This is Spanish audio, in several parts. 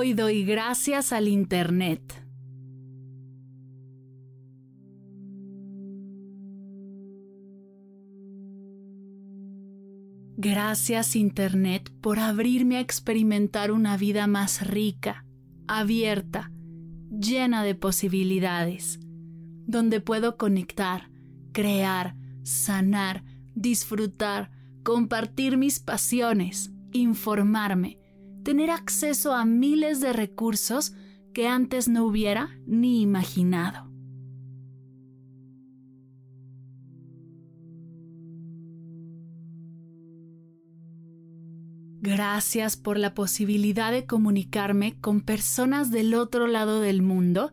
Hoy doy gracias al Internet. Gracias Internet por abrirme a experimentar una vida más rica, abierta, llena de posibilidades, donde puedo conectar, crear, sanar, disfrutar, compartir mis pasiones, informarme, tener acceso a miles de recursos que antes no hubiera ni imaginado. Gracias por la posibilidad de comunicarme con personas del otro lado del mundo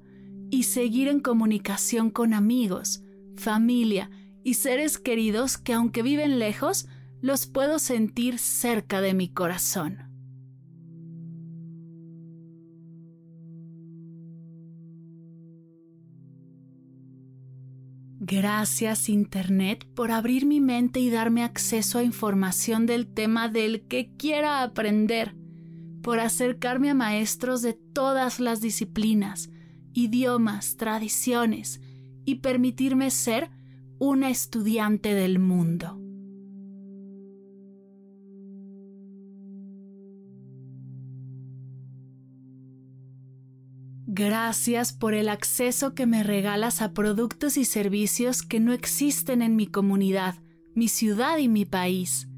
y seguir en comunicación con amigos, familia y seres queridos que aunque viven lejos, los puedo sentir cerca de mi corazón. Gracias Internet por abrir mi mente y darme acceso a información del tema del que quiera aprender, por acercarme a maestros de todas las disciplinas, idiomas, tradiciones y permitirme ser una estudiante del mundo. Gracias por el acceso que me regalas a productos y servicios que no existen en mi comunidad, mi ciudad y mi país.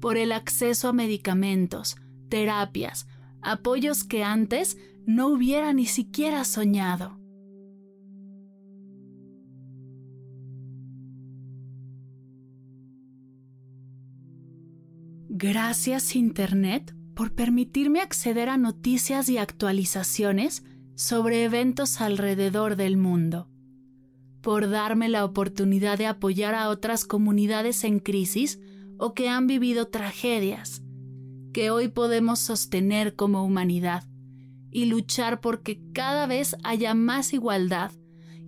Por el acceso a medicamentos, terapias, apoyos que antes no hubiera ni siquiera soñado. Gracias Internet por permitirme acceder a noticias y actualizaciones sobre eventos alrededor del mundo, por darme la oportunidad de apoyar a otras comunidades en crisis o que han vivido tragedias, que hoy podemos sostener como humanidad y luchar porque cada vez haya más igualdad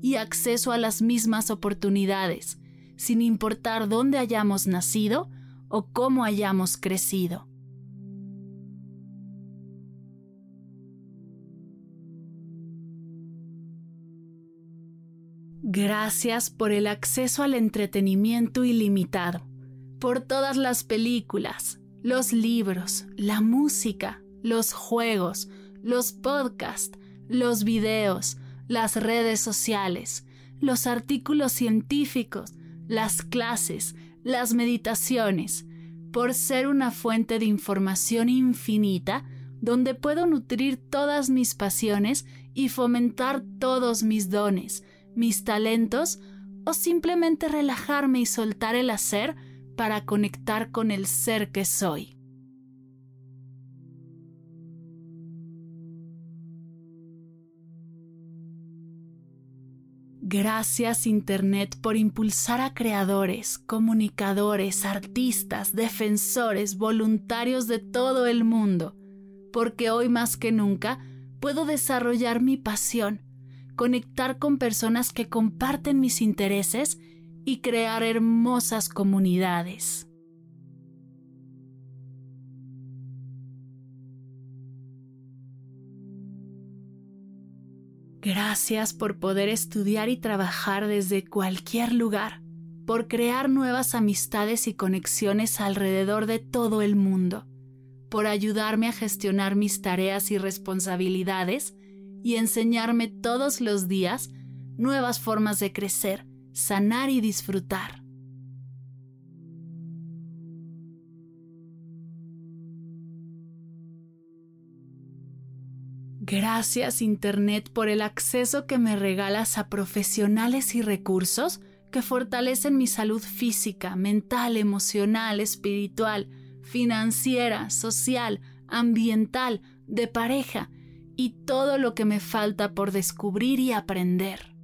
y acceso a las mismas oportunidades, sin importar dónde hayamos nacido o cómo hayamos crecido. Gracias por el acceso al entretenimiento ilimitado, por todas las películas, los libros, la música, los juegos, los podcasts, los videos, las redes sociales, los artículos científicos, las clases, las meditaciones, por ser una fuente de información infinita donde puedo nutrir todas mis pasiones y fomentar todos mis dones, mis talentos o simplemente relajarme y soltar el hacer para conectar con el ser que soy. Gracias Internet por impulsar a creadores, comunicadores, artistas, defensores, voluntarios de todo el mundo, porque hoy más que nunca puedo desarrollar mi pasión conectar con personas que comparten mis intereses y crear hermosas comunidades. Gracias por poder estudiar y trabajar desde cualquier lugar, por crear nuevas amistades y conexiones alrededor de todo el mundo, por ayudarme a gestionar mis tareas y responsabilidades y enseñarme todos los días nuevas formas de crecer, sanar y disfrutar. Gracias Internet por el acceso que me regalas a profesionales y recursos que fortalecen mi salud física, mental, emocional, espiritual, financiera, social, ambiental, de pareja y todo lo que me falta por descubrir y aprender.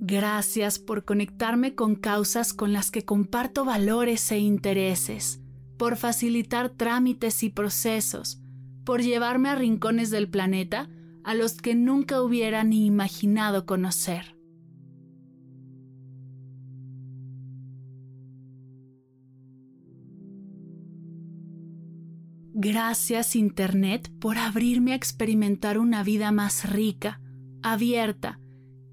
Gracias por conectarme con causas con las que comparto valores e intereses, por facilitar trámites y procesos, por llevarme a rincones del planeta a los que nunca hubiera ni imaginado conocer. Gracias Internet por abrirme a experimentar una vida más rica, abierta,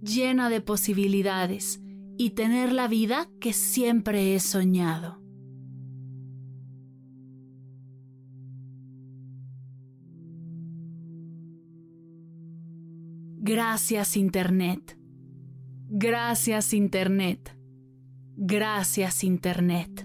llena de posibilidades y tener la vida que siempre he soñado. Gracias Internet. Gracias Internet. Gracias Internet.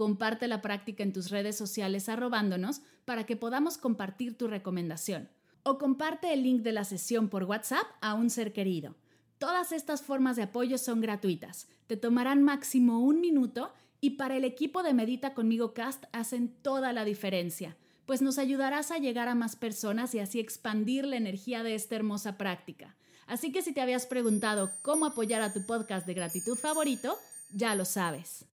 Comparte la práctica en tus redes sociales arrobándonos para que podamos compartir tu recomendación. O comparte el link de la sesión por WhatsApp a un ser querido. Todas estas formas de apoyo son gratuitas. Te tomarán máximo un minuto y para el equipo de Medita conmigo Cast hacen toda la diferencia, pues nos ayudarás a llegar a más personas y así expandir la energía de esta hermosa práctica. Así que si te habías preguntado cómo apoyar a tu podcast de gratitud favorito, ya lo sabes.